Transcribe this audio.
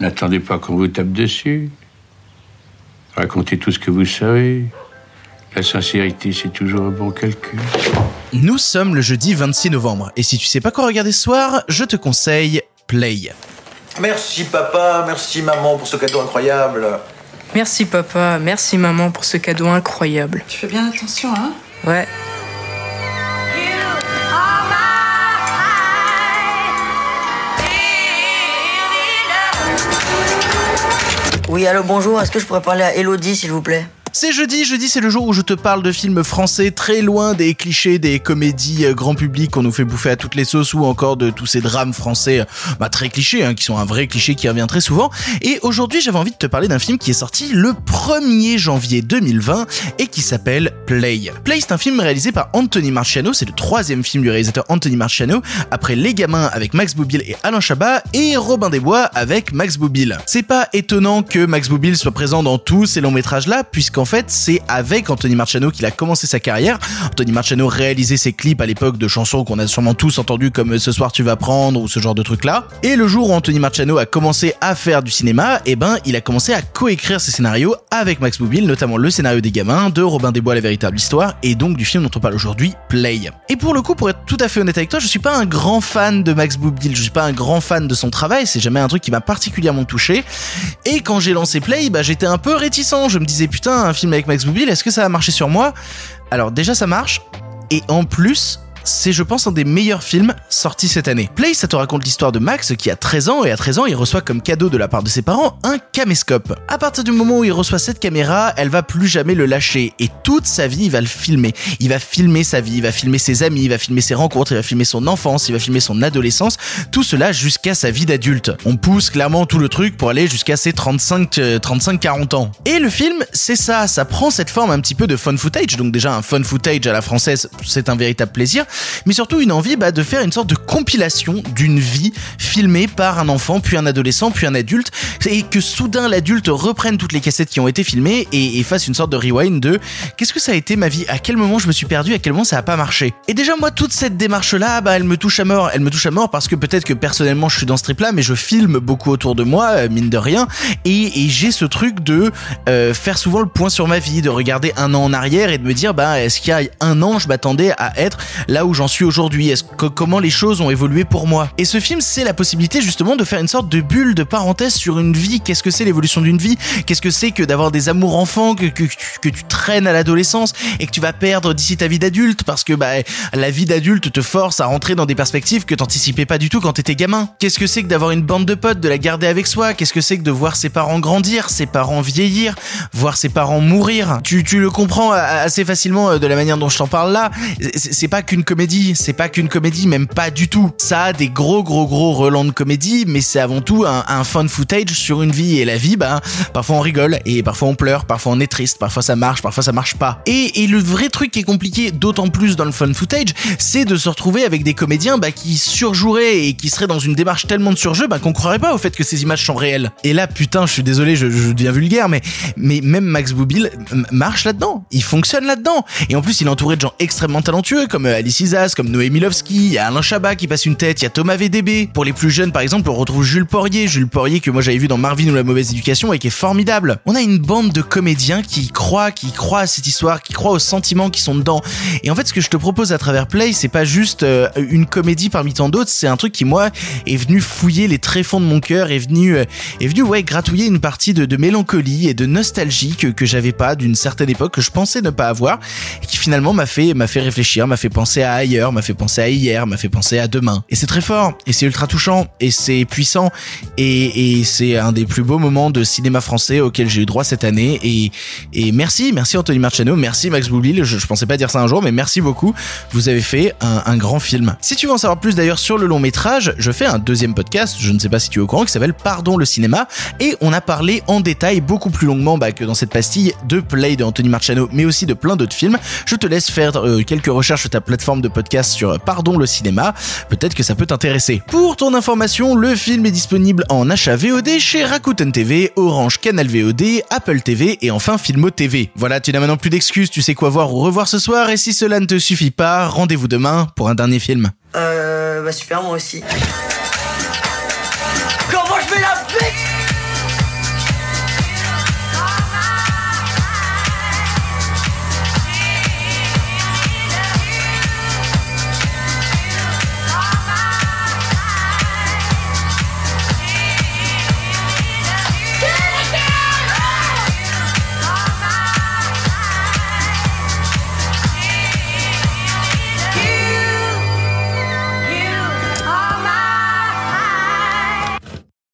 N'attendez pas qu'on vous tape dessus. Racontez tout ce que vous savez. La sincérité, c'est toujours un bon calcul. Nous sommes le jeudi 26 novembre, et si tu sais pas quoi regarder ce soir, je te conseille Play. Merci papa, merci maman pour ce cadeau incroyable. Merci papa, merci maman pour ce cadeau incroyable. Tu fais bien attention, hein? Ouais. Oui, allô, bonjour. Est-ce que je pourrais parler à Elodie, s'il vous plaît? C'est jeudi, jeudi c'est le jour où je te parle de films français très loin des clichés des comédies euh, grand public qu'on nous fait bouffer à toutes les sauces ou encore de tous ces drames français euh, bah, très clichés, hein, qui sont un vrai cliché qui revient très souvent. Et aujourd'hui j'avais envie de te parler d'un film qui est sorti le 1er janvier 2020 et qui s'appelle Play. Play c'est un film réalisé par Anthony Marciano, c'est le troisième film du réalisateur Anthony Marciano, après Les Gamins avec Max Boublil et Alain Chabat et Robin des Bois avec Max Boublil. C'est pas étonnant que Max Boublil soit présent dans tous ces longs métrages là, puisqu'en fait c'est avec Anthony Marciano qu'il a commencé sa carrière. Anthony Marciano réalisait ses clips à l'époque de chansons qu'on a sûrement tous entendues comme Ce soir tu vas prendre ou ce genre de trucs là. Et le jour où Anthony Marciano a commencé à faire du cinéma, eh ben il a commencé à coécrire ses scénarios avec Max Boublil, notamment le scénario des gamins, de Robin des Bois la véritable histoire et donc du film dont on parle aujourd'hui, Play. Et pour le coup, pour être tout à fait honnête avec toi, je suis pas un grand fan de Max Boublil, je suis pas un grand fan de son travail, c'est jamais un truc qui m'a particulièrement touché. Et quand j'ai lancé Play, bah j'étais un peu réticent, je me disais putain, film avec Max Boublil, est-ce que ça va marcher sur moi? Alors déjà ça marche, et en plus, c'est je pense un des meilleurs films sortis cette année. Play, ça te raconte l'histoire de Max qui a 13 ans et à 13 ans il reçoit comme cadeau de la part de ses parents un caméscope. À partir du moment où il reçoit cette caméra, elle va plus jamais le lâcher et toute sa vie il va le filmer. Il va filmer sa vie, il va filmer ses amis, il va filmer ses rencontres, il va filmer son enfance, il va filmer son adolescence, tout cela jusqu'à sa vie d'adulte. On pousse clairement tout le truc pour aller jusqu'à ses 35 35 40 ans. Et le film, c'est ça, ça prend cette forme un petit peu de fun footage. Donc déjà un fun footage à la française, c'est un véritable plaisir mais surtout une envie bah, de faire une sorte de compilation d'une vie filmée par un enfant, puis un adolescent, puis un adulte, et que soudain l'adulte reprenne toutes les cassettes qui ont été filmées et, fasse une sorte de rewind de qu'est-ce que ça a été ma vie, à quel moment je me suis perdu, à quel moment ça a pas marché. Et déjà moi toute cette démarche là, bah elle me touche à mort, elle me touche à mort parce que peut-être que personnellement je suis dans ce trip là, mais je filme beaucoup autour de moi, euh, mine de rien, et, et j'ai ce truc de euh, faire souvent le point sur ma vie, de regarder un an en arrière et de me dire bah est-ce qu'il y a un an je m'attendais à être là où j'en suis aujourd'hui? Comment les choses ont évolué pour moi? Et ce film, c'est la possibilité justement de faire une sorte de bulle de parenthèse sur une vie. Qu'est-ce que c'est l'évolution d'une vie? Qu'est-ce que c'est que d'avoir des amours enfants que, que, tu traînes à l'adolescence et que tu vas perdre d'ici ta vie d'adulte? Parce que bah la vie d'adulte te force à rentrer dans des perspectives que t'anticipais pas du tout quand t'étais gamin. Qu'est-ce que c'est que d'avoir une bande de potes, de la garder avec soi? Qu'est-ce que c'est que de voir ses parents grandir, ses parents vieillir, voir ses parents mourir? Tu, tu le comprends assez facilement euh, de la manière dont je t'en parle là. C'est pas qu'une comédie, c'est pas qu'une comédie, même pas du tout. Ça a des gros gros gros relents de comédie, mais c'est avant tout un, un fun footage sur une vie et la vie, bah parfois on rigole et parfois on pleure, parfois on est triste, parfois ça marche, parfois ça marche pas. Et, et le vrai truc qui est compliqué, d'autant plus dans le fun footage, c'est de se retrouver avec des comédiens bah, qui surjoueraient et qui seraient dans une démarche tellement de surjeu bah, qu'on croirait pas au fait que ces images sont réelles. Et là, putain, je suis désolé, je, je deviens vulgaire, mais mais même Max Boublil marche là-dedans, il fonctionne là-dedans. Et en plus, il est entouré de gens extrêmement talentueux comme euh, Alice Comme Noé Milowski, il y a Alain Chabat qui passe une tête, il y a Thomas VDB. Pour les plus jeunes, par exemple, on retrouve Jules Porrier, Jules Porrier que moi j'avais vu dans Marvin ou la mauvaise éducation et qui est formidable. On a une bande de comédiens qui croient, qui croient à cette histoire, qui croient aux sentiments qui sont dedans. Et en fait, ce que je te propose à travers Play, c'est pas juste euh, une comédie parmi tant d'autres, c'est un truc qui moi est venu fouiller les tréfonds de mon cœur, est venu, euh, est venu ouais gratouiller une partie de, de mélancolie et de nostalgie que, que j'avais pas d'une certaine époque que je pensais ne pas avoir et qui finalement m'a fait m'a fait réfléchir, m'a fait penser à ailleurs, m'a fait penser à hier, m'a fait penser à demain. Et c'est très fort, et c'est ultra touchant, et c'est puissant, et, c'est un des plus beaux moments de cinéma français auquel j'ai eu droit cette année. Et, merci, merci Anthony Marciano, merci Max Boublil. Je, je pensais pas dire ça un jour, mais merci beaucoup. Vous avez fait un, un grand film. Si tu veux en savoir plus d'ailleurs sur le long métrage, je fais un deuxième podcast, je ne sais pas si tu es au courant, qui s'appelle Pardon le cinéma, et on a parlé en détail beaucoup plus longuement bah, que dans cette pastille de Play de Anthony Marciano, mais aussi de plein d'autres films. Je te laisse faire euh, quelques recherches sur ta plateforme de podcast sur Pardon le cinéma. Peut-être que ça peut t'intéresser. Pour ton information, le film est disponible en achat VOD chez Rakuten TV, Orange Canal VOD, Apple TV et enfin Filmo TV. Voilà, tu n'as maintenant plus d'excuses, tu sais quoi voir ou revoir ce soir et si cela ne te suffit pas, rendez-vous demain pour un dernier film. Euh, bah super, moi aussi. Comment je vais la bête